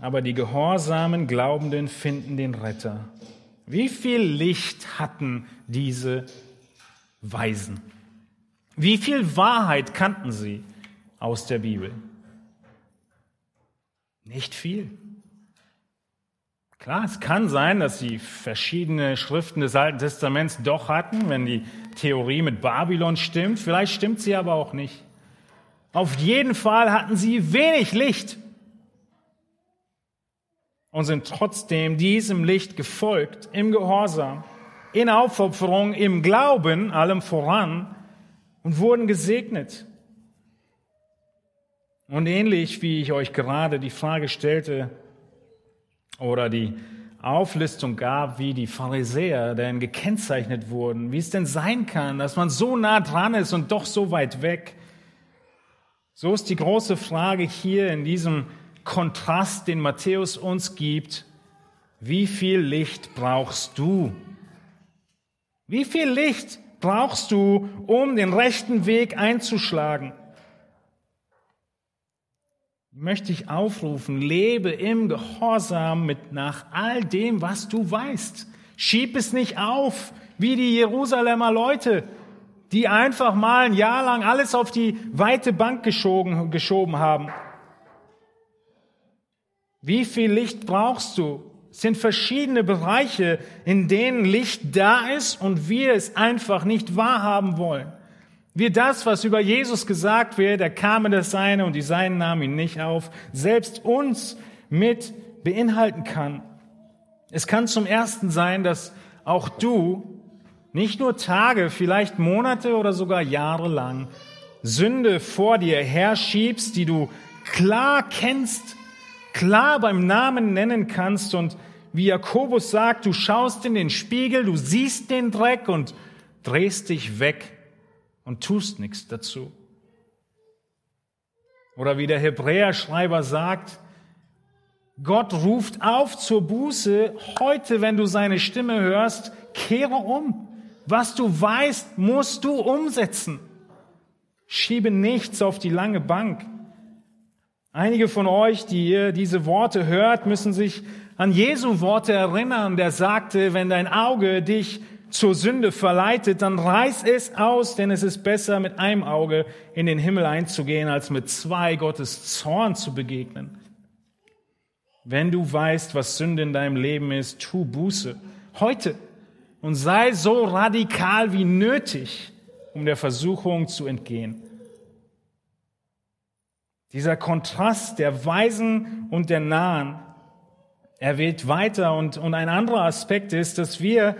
aber die gehorsamen Glaubenden finden den Retter. Wie viel Licht hatten diese Weisen? Wie viel Wahrheit kannten sie aus der Bibel? Nicht viel. Klar, es kann sein, dass sie verschiedene Schriften des Alten Testaments doch hatten, wenn die Theorie mit Babylon stimmt. Vielleicht stimmt sie aber auch nicht. Auf jeden Fall hatten sie wenig Licht und sind trotzdem diesem Licht gefolgt, im Gehorsam, in Aufopferung, im Glauben, allem voran, und wurden gesegnet. Und ähnlich wie ich euch gerade die Frage stellte, oder die Auflistung gab, wie die Pharisäer denn gekennzeichnet wurden, wie es denn sein kann, dass man so nah dran ist und doch so weit weg. So ist die große Frage hier in diesem Kontrast, den Matthäus uns gibt, wie viel Licht brauchst du? Wie viel Licht brauchst du, um den rechten Weg einzuschlagen? möchte ich aufrufen, lebe im Gehorsam mit nach all dem, was du weißt. Schieb es nicht auf, wie die Jerusalemer Leute, die einfach mal ein Jahr lang alles auf die weite Bank geschoben, geschoben haben. Wie viel Licht brauchst du? Es sind verschiedene Bereiche, in denen Licht da ist und wir es einfach nicht wahrhaben wollen. Wie das, was über Jesus gesagt wird, er kam in das Seine und die Seinen nahmen ihn nicht auf, selbst uns mit beinhalten kann. Es kann zum Ersten sein, dass auch du nicht nur Tage, vielleicht Monate oder sogar Jahre lang Sünde vor dir herschiebst, die du klar kennst, klar beim Namen nennen kannst und wie Jakobus sagt, du schaust in den Spiegel, du siehst den Dreck und drehst dich weg und tust nichts dazu. Oder wie der Hebräerschreiber sagt, Gott ruft auf zur Buße, heute, wenn du seine Stimme hörst, kehre um. Was du weißt, musst du umsetzen. Schiebe nichts auf die lange Bank. Einige von euch, die ihr diese Worte hört, müssen sich an Jesu Worte erinnern, der sagte, wenn dein Auge dich zur Sünde verleitet, dann reiß es aus, denn es ist besser, mit einem Auge in den Himmel einzugehen, als mit zwei Gottes Zorn zu begegnen. Wenn du weißt, was Sünde in deinem Leben ist, tu Buße. Heute. Und sei so radikal wie nötig, um der Versuchung zu entgehen. Dieser Kontrast der Weisen und der Nahen, er weht weiter und, und ein anderer Aspekt ist, dass wir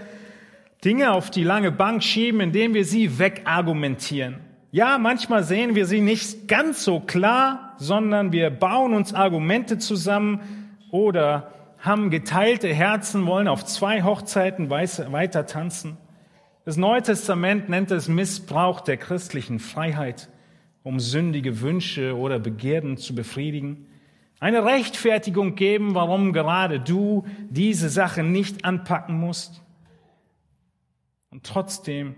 Dinge auf die lange Bank schieben, indem wir sie wegargumentieren. Ja, manchmal sehen wir sie nicht ganz so klar, sondern wir bauen uns Argumente zusammen oder haben geteilte Herzen, wollen auf zwei Hochzeiten weiter tanzen. Das Neue Testament nennt es Missbrauch der christlichen Freiheit, um sündige Wünsche oder Begierden zu befriedigen eine Rechtfertigung geben, warum gerade du diese Sache nicht anpacken musst. Und trotzdem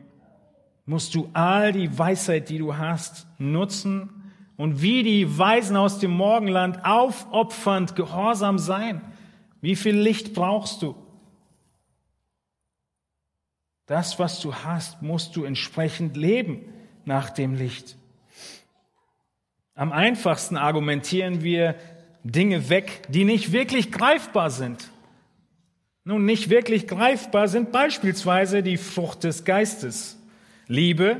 musst du all die Weisheit, die du hast, nutzen und wie die Weisen aus dem Morgenland aufopfernd gehorsam sein. Wie viel Licht brauchst du? Das, was du hast, musst du entsprechend leben nach dem Licht. Am einfachsten argumentieren wir Dinge weg, die nicht wirklich greifbar sind. Nun, nicht wirklich greifbar sind beispielsweise die Frucht des Geistes. Liebe,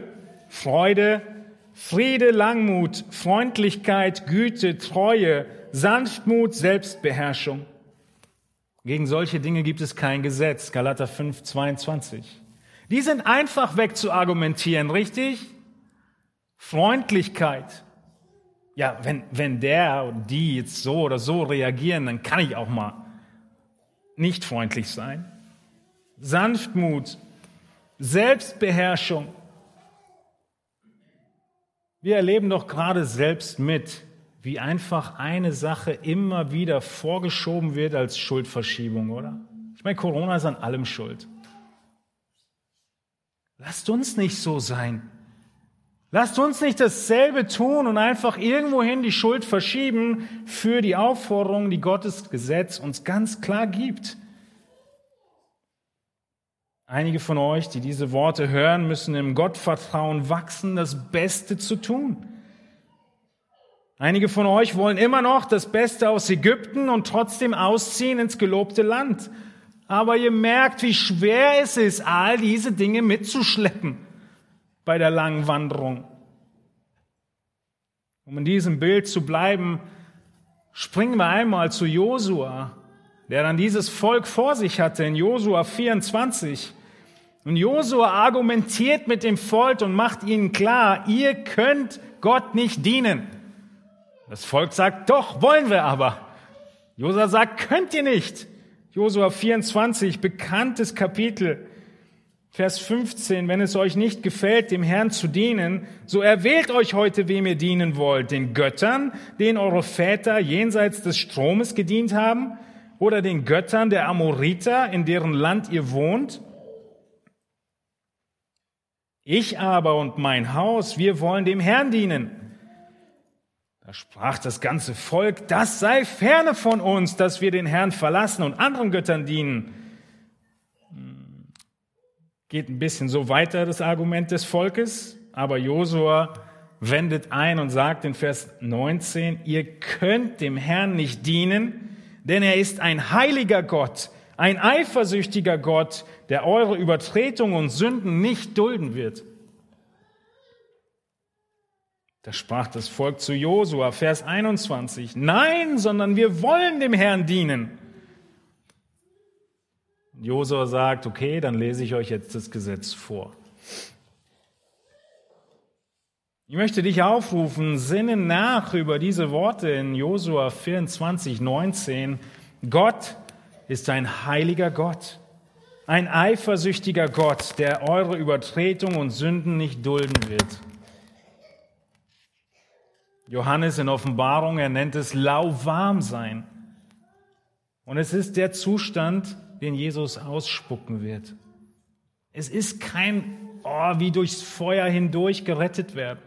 Freude, Friede, Langmut, Freundlichkeit, Güte, Treue, Sanftmut, Selbstbeherrschung. Gegen solche Dinge gibt es kein Gesetz. Galater 5, 22. Die sind einfach wegzuargumentieren, richtig? Freundlichkeit, ja, wenn, wenn der und die jetzt so oder so reagieren, dann kann ich auch mal nicht freundlich sein. Sanftmut, Selbstbeherrschung. Wir erleben doch gerade selbst mit, wie einfach eine Sache immer wieder vorgeschoben wird als Schuldverschiebung, oder? Ich meine, Corona ist an allem schuld. Lasst uns nicht so sein. Lasst uns nicht dasselbe tun und einfach irgendwohin die Schuld verschieben für die Aufforderung, die Gottes Gesetz uns ganz klar gibt. Einige von euch, die diese Worte hören, müssen im Gottvertrauen wachsen, das Beste zu tun. Einige von euch wollen immer noch das Beste aus Ägypten und trotzdem ausziehen ins gelobte Land. Aber ihr merkt, wie schwer es ist, all diese Dinge mitzuschleppen bei der langen Wanderung. Um in diesem Bild zu bleiben, springen wir einmal zu Josua, der dann dieses Volk vor sich hatte in Josua 24. Und Josua argumentiert mit dem Volk und macht ihnen klar, ihr könnt Gott nicht dienen. Das Volk sagt, doch, wollen wir aber. Josua sagt, könnt ihr nicht. Josua 24, bekanntes Kapitel. Vers 15, wenn es euch nicht gefällt, dem Herrn zu dienen, so erwählt euch heute, wem ihr dienen wollt, den Göttern, denen eure Väter jenseits des Stromes gedient haben, oder den Göttern der Amoriter, in deren Land ihr wohnt. Ich aber und mein Haus, wir wollen dem Herrn dienen. Da sprach das ganze Volk, das sei ferne von uns, dass wir den Herrn verlassen und anderen Göttern dienen geht ein bisschen so weiter, das Argument des Volkes, aber Josua wendet ein und sagt in Vers 19, ihr könnt dem Herrn nicht dienen, denn er ist ein heiliger Gott, ein eifersüchtiger Gott, der eure Übertretungen und Sünden nicht dulden wird. Da sprach das Volk zu Josua, Vers 21, nein, sondern wir wollen dem Herrn dienen. Josua sagt, okay, dann lese ich euch jetzt das Gesetz vor. Ich möchte dich aufrufen, sinne nach über diese Worte in Josua 24, 19. Gott ist ein heiliger Gott, ein eifersüchtiger Gott, der eure Übertretung und Sünden nicht dulden wird. Johannes in Offenbarung, er nennt es lauwarm sein. Und es ist der Zustand, den Jesus ausspucken wird. Es ist kein, oh, wie durchs Feuer hindurch gerettet werden.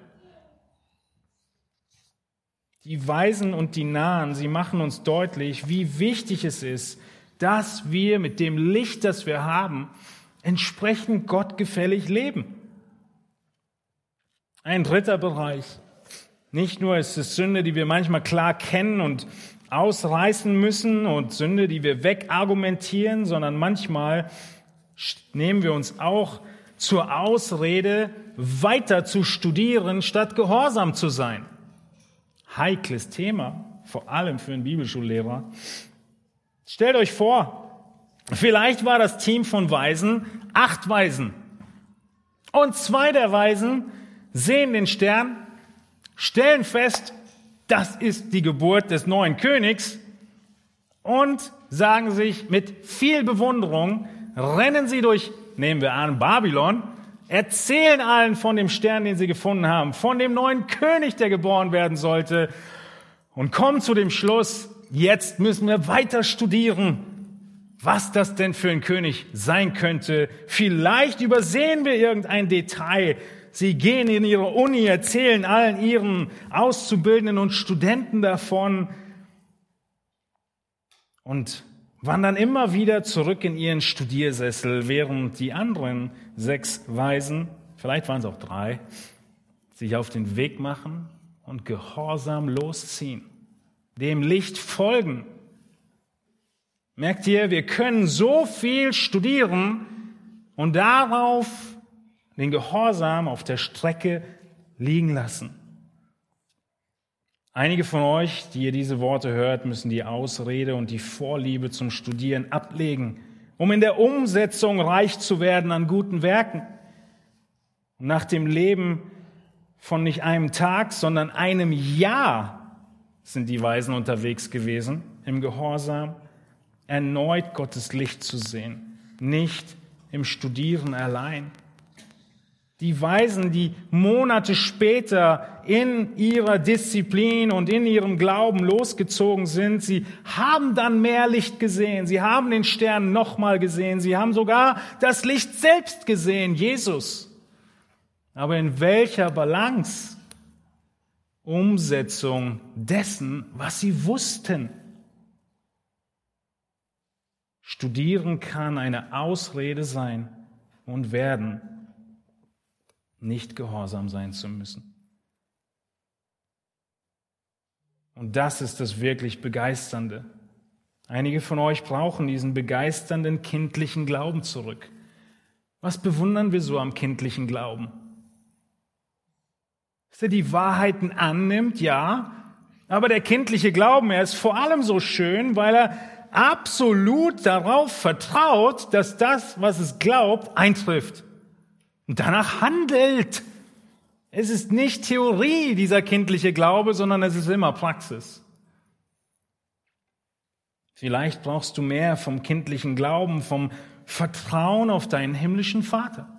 Die Weisen und die Nahen, sie machen uns deutlich, wie wichtig es ist, dass wir mit dem Licht, das wir haben, entsprechend gottgefällig leben. Ein dritter Bereich. Nicht nur ist es Sünde, die wir manchmal klar kennen und ausreißen müssen und Sünde, die wir wegargumentieren, sondern manchmal nehmen wir uns auch zur Ausrede, weiter zu studieren, statt gehorsam zu sein. Heikles Thema, vor allem für einen Bibelschullehrer. Stellt euch vor, vielleicht war das Team von Weisen acht Weisen. Und zwei der Weisen sehen den Stern, stellen fest, das ist die Geburt des neuen Königs und sagen sich mit viel Bewunderung, rennen sie durch, nehmen wir an, Babylon, erzählen allen von dem Stern, den sie gefunden haben, von dem neuen König, der geboren werden sollte und kommen zu dem Schluss, jetzt müssen wir weiter studieren, was das denn für ein König sein könnte. Vielleicht übersehen wir irgendein Detail. Sie gehen in ihre Uni, erzählen allen ihren Auszubildenden und Studenten davon und wandern immer wieder zurück in ihren Studiersessel, während die anderen sechs Weisen, vielleicht waren es auch drei, sich auf den Weg machen und gehorsam losziehen, dem Licht folgen. Merkt ihr, wir können so viel studieren und darauf den Gehorsam auf der Strecke liegen lassen. Einige von euch, die ihr diese Worte hört, müssen die Ausrede und die Vorliebe zum Studieren ablegen, um in der Umsetzung reich zu werden an guten Werken. Und nach dem Leben von nicht einem Tag, sondern einem Jahr sind die Weisen unterwegs gewesen, im Gehorsam, erneut Gottes Licht zu sehen, nicht im Studieren allein. Die Weisen, die Monate später in ihrer Disziplin und in ihrem Glauben losgezogen sind, sie haben dann mehr Licht gesehen, sie haben den Stern nochmal gesehen, sie haben sogar das Licht selbst gesehen, Jesus. Aber in welcher Balance? Umsetzung dessen, was sie wussten. Studieren kann eine Ausrede sein und werden nicht gehorsam sein zu müssen. Und das ist das wirklich Begeisternde. Einige von euch brauchen diesen begeisternden kindlichen Glauben zurück. Was bewundern wir so am kindlichen Glauben? Dass er die Wahrheiten annimmt, ja, aber der kindliche Glauben, er ist vor allem so schön, weil er absolut darauf vertraut, dass das, was es glaubt, eintrifft und danach handelt. Es ist nicht Theorie, dieser kindliche Glaube, sondern es ist immer Praxis. Vielleicht brauchst du mehr vom kindlichen Glauben, vom Vertrauen auf deinen himmlischen Vater.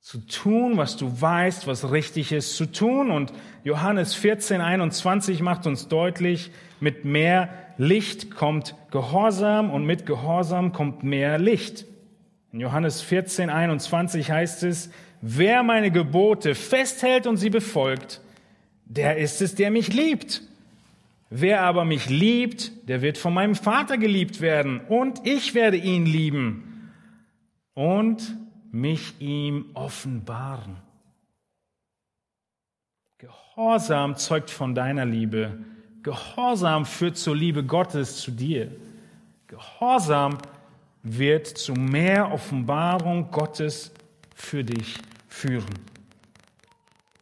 Zu tun, was du weißt, was richtig ist zu tun. Und Johannes 14, 21 macht uns deutlich, mit mehr Licht kommt Gehorsam und mit Gehorsam kommt mehr Licht. In Johannes 14, 21 heißt es, wer meine Gebote festhält und sie befolgt, der ist es, der mich liebt. Wer aber mich liebt, der wird von meinem Vater geliebt werden und ich werde ihn lieben und mich ihm offenbaren. Gehorsam zeugt von deiner Liebe. Gehorsam führt zur Liebe Gottes zu dir. Gehorsam wird zu mehr Offenbarung Gottes für dich führen.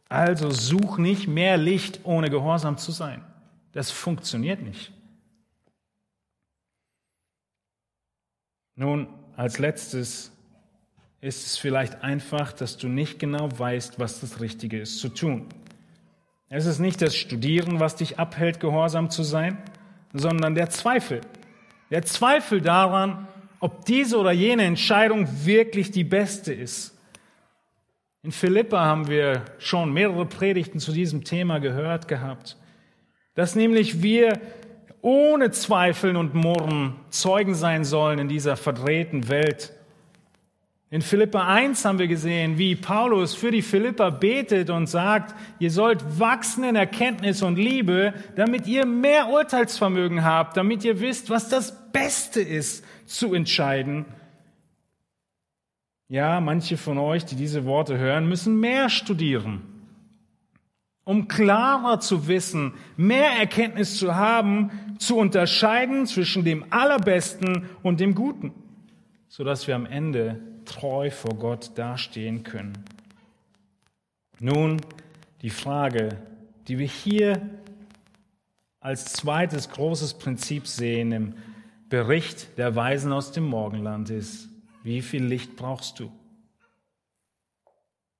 Also such nicht mehr Licht, ohne gehorsam zu sein. Das funktioniert nicht. Nun, als letztes ist es vielleicht einfach, dass du nicht genau weißt, was das Richtige ist zu tun. Es ist nicht das Studieren, was dich abhält, gehorsam zu sein, sondern der Zweifel. Der Zweifel daran, ob diese oder jene Entscheidung wirklich die beste ist. In Philippa haben wir schon mehrere Predigten zu diesem Thema gehört gehabt, dass nämlich wir ohne Zweifeln und Murren Zeugen sein sollen in dieser verdrehten Welt. In Philippa 1 haben wir gesehen, wie Paulus für die Philippa betet und sagt, ihr sollt wachsen in Erkenntnis und Liebe, damit ihr mehr Urteilsvermögen habt, damit ihr wisst, was das Beste ist zu entscheiden. Ja, manche von euch, die diese Worte hören, müssen mehr studieren, um klarer zu wissen, mehr Erkenntnis zu haben, zu unterscheiden zwischen dem Allerbesten und dem Guten, sodass wir am Ende treu vor Gott dastehen können. Nun die Frage, die wir hier als zweites großes Prinzip sehen im Bericht der Weisen aus dem Morgenland ist, wie viel Licht brauchst du?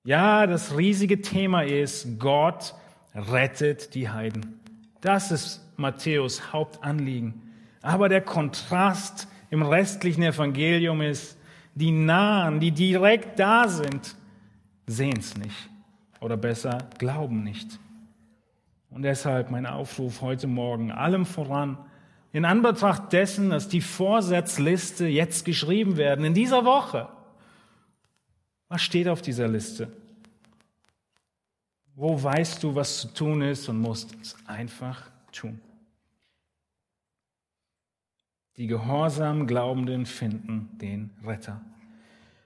Ja, das riesige Thema ist, Gott rettet die Heiden. Das ist Matthäus Hauptanliegen. Aber der Kontrast im restlichen Evangelium ist, die nahen, die direkt da sind, sehen es nicht. Oder besser, glauben nicht. Und deshalb mein Aufruf heute Morgen, allem voran, in Anbetracht dessen, dass die Vorsatzliste jetzt geschrieben werden, in dieser Woche. Was steht auf dieser Liste? Wo weißt du, was zu tun ist und musst es einfach tun? Die gehorsam Glaubenden finden den Retter.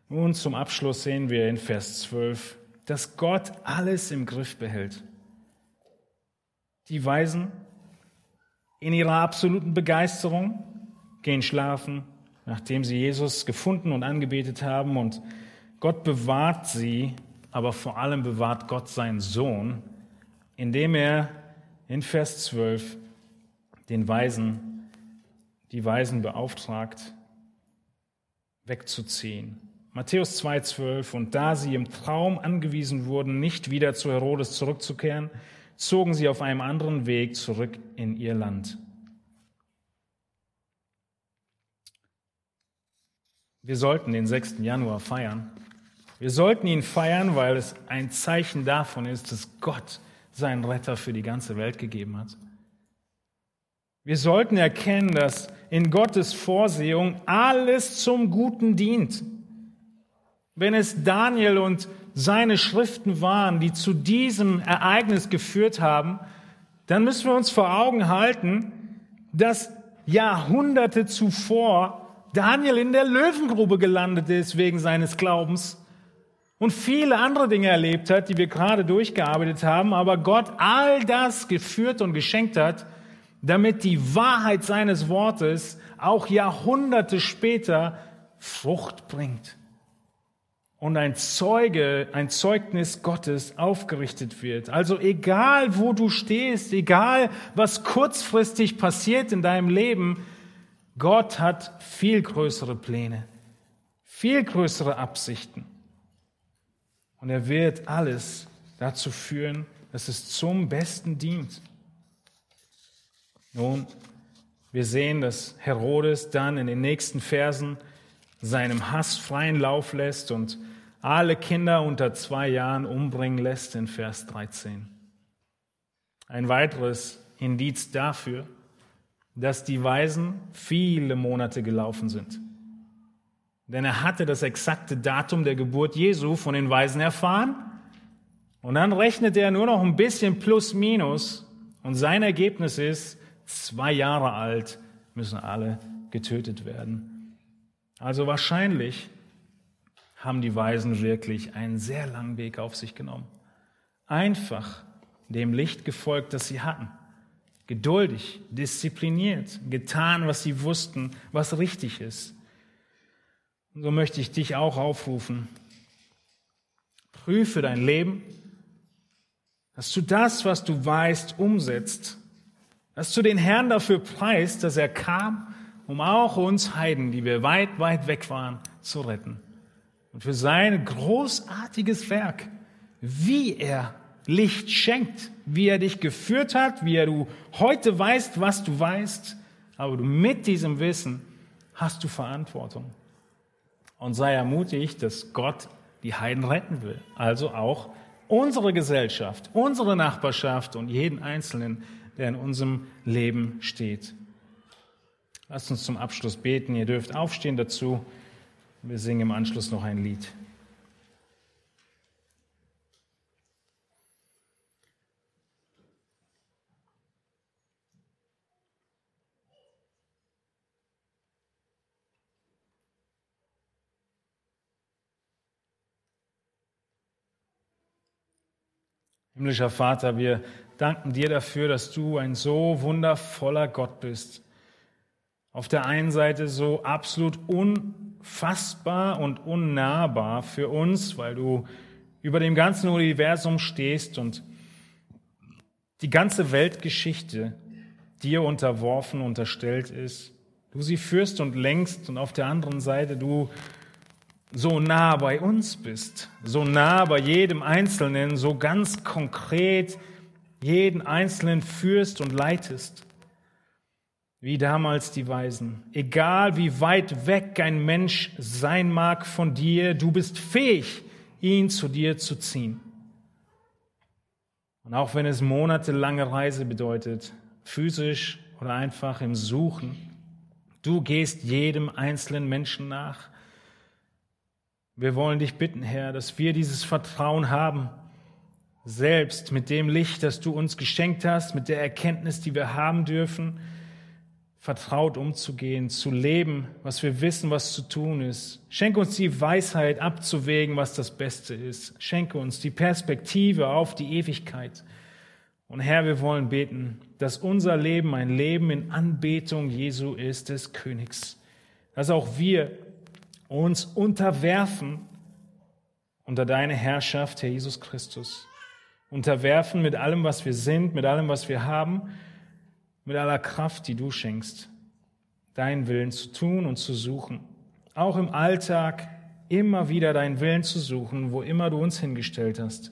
Nun zum Abschluss sehen wir in Vers 12, dass Gott alles im Griff behält. Die Weisen in ihrer absoluten Begeisterung gehen schlafen, nachdem sie Jesus gefunden und angebetet haben und Gott bewahrt sie, aber vor allem bewahrt Gott seinen Sohn, indem er in Vers 12 den Weisen die Weisen beauftragt, wegzuziehen. Matthäus 2,12 Und da sie im Traum angewiesen wurden, nicht wieder zu Herodes zurückzukehren, zogen sie auf einem anderen Weg zurück in ihr Land. Wir sollten den 6. Januar feiern. Wir sollten ihn feiern, weil es ein Zeichen davon ist, dass Gott seinen Retter für die ganze Welt gegeben hat. Wir sollten erkennen, dass in Gottes Vorsehung alles zum Guten dient. Wenn es Daniel und seine Schriften waren, die zu diesem Ereignis geführt haben, dann müssen wir uns vor Augen halten, dass Jahrhunderte zuvor Daniel in der Löwengrube gelandet ist wegen seines Glaubens und viele andere Dinge erlebt hat, die wir gerade durchgearbeitet haben, aber Gott all das geführt und geschenkt hat, damit die Wahrheit seines Wortes auch Jahrhunderte später Frucht bringt und ein Zeuge, ein Zeugnis Gottes aufgerichtet wird. Also egal, wo du stehst, egal, was kurzfristig passiert in deinem Leben, Gott hat viel größere Pläne, viel größere Absichten. Und er wird alles dazu führen, dass es zum Besten dient. Nun, wir sehen, dass Herodes dann in den nächsten Versen seinem Hass freien Lauf lässt und alle Kinder unter zwei Jahren umbringen lässt in Vers 13. Ein weiteres Indiz dafür, dass die Weisen viele Monate gelaufen sind. Denn er hatte das exakte Datum der Geburt Jesu von den Weisen erfahren und dann rechnet er nur noch ein bisschen plus minus und sein Ergebnis ist, zwei Jahre alt, müssen alle getötet werden. Also wahrscheinlich haben die Weisen wirklich einen sehr langen Weg auf sich genommen. Einfach dem Licht gefolgt, das sie hatten. Geduldig, diszipliniert, getan, was sie wussten, was richtig ist. Und so möchte ich dich auch aufrufen. Prüfe dein Leben, dass du das, was du weißt, umsetzt dass du den Herrn dafür preist, dass er kam, um auch uns Heiden, die wir weit, weit weg waren, zu retten. Und für sein großartiges Werk, wie er Licht schenkt, wie er dich geführt hat, wie er du heute weißt, was du weißt, aber du mit diesem Wissen hast du Verantwortung. Und sei ermutigt, dass Gott die Heiden retten will. Also auch unsere Gesellschaft, unsere Nachbarschaft und jeden Einzelnen, der in unserem Leben steht. Lasst uns zum Abschluss beten. Ihr dürft aufstehen dazu. Wir singen im Anschluss noch ein Lied. Himmlischer Vater, wir danken dir dafür, dass du ein so wundervoller Gott bist. Auf der einen Seite so absolut unfassbar und unnahbar für uns, weil du über dem ganzen Universum stehst und die ganze Weltgeschichte dir unterworfen, unterstellt ist. Du sie führst und lenkst und auf der anderen Seite du so nah bei uns bist, so nah bei jedem Einzelnen, so ganz konkret jeden Einzelnen führst und leitest, wie damals die Weisen. Egal wie weit weg ein Mensch sein mag von dir, du bist fähig, ihn zu dir zu ziehen. Und auch wenn es monatelange Reise bedeutet, physisch oder einfach im Suchen, du gehst jedem einzelnen Menschen nach wir wollen dich bitten, Herr, dass wir dieses Vertrauen haben, selbst mit dem Licht, das du uns geschenkt hast, mit der Erkenntnis, die wir haben dürfen, vertraut umzugehen, zu leben, was wir wissen, was zu tun ist. Schenke uns die Weisheit abzuwägen, was das Beste ist. Schenke uns die Perspektive auf die Ewigkeit. Und Herr, wir wollen beten, dass unser Leben ein Leben in Anbetung Jesu ist, des Königs. Dass auch wir uns unterwerfen unter deine Herrschaft, Herr Jesus Christus. Unterwerfen mit allem, was wir sind, mit allem, was wir haben, mit aller Kraft, die du schenkst, deinen Willen zu tun und zu suchen. Auch im Alltag immer wieder deinen Willen zu suchen, wo immer du uns hingestellt hast.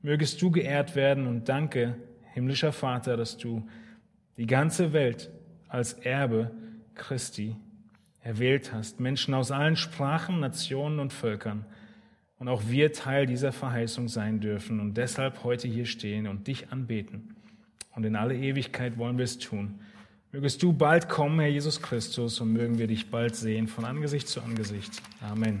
Mögest du geehrt werden und danke, himmlischer Vater, dass du die ganze Welt als Erbe Christi erwählt hast, Menschen aus allen Sprachen, Nationen und Völkern. Und auch wir Teil dieser Verheißung sein dürfen und deshalb heute hier stehen und dich anbeten. Und in alle Ewigkeit wollen wir es tun. Mögest du bald kommen, Herr Jesus Christus, und mögen wir dich bald sehen von Angesicht zu Angesicht. Amen.